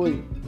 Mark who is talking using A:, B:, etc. A: foi.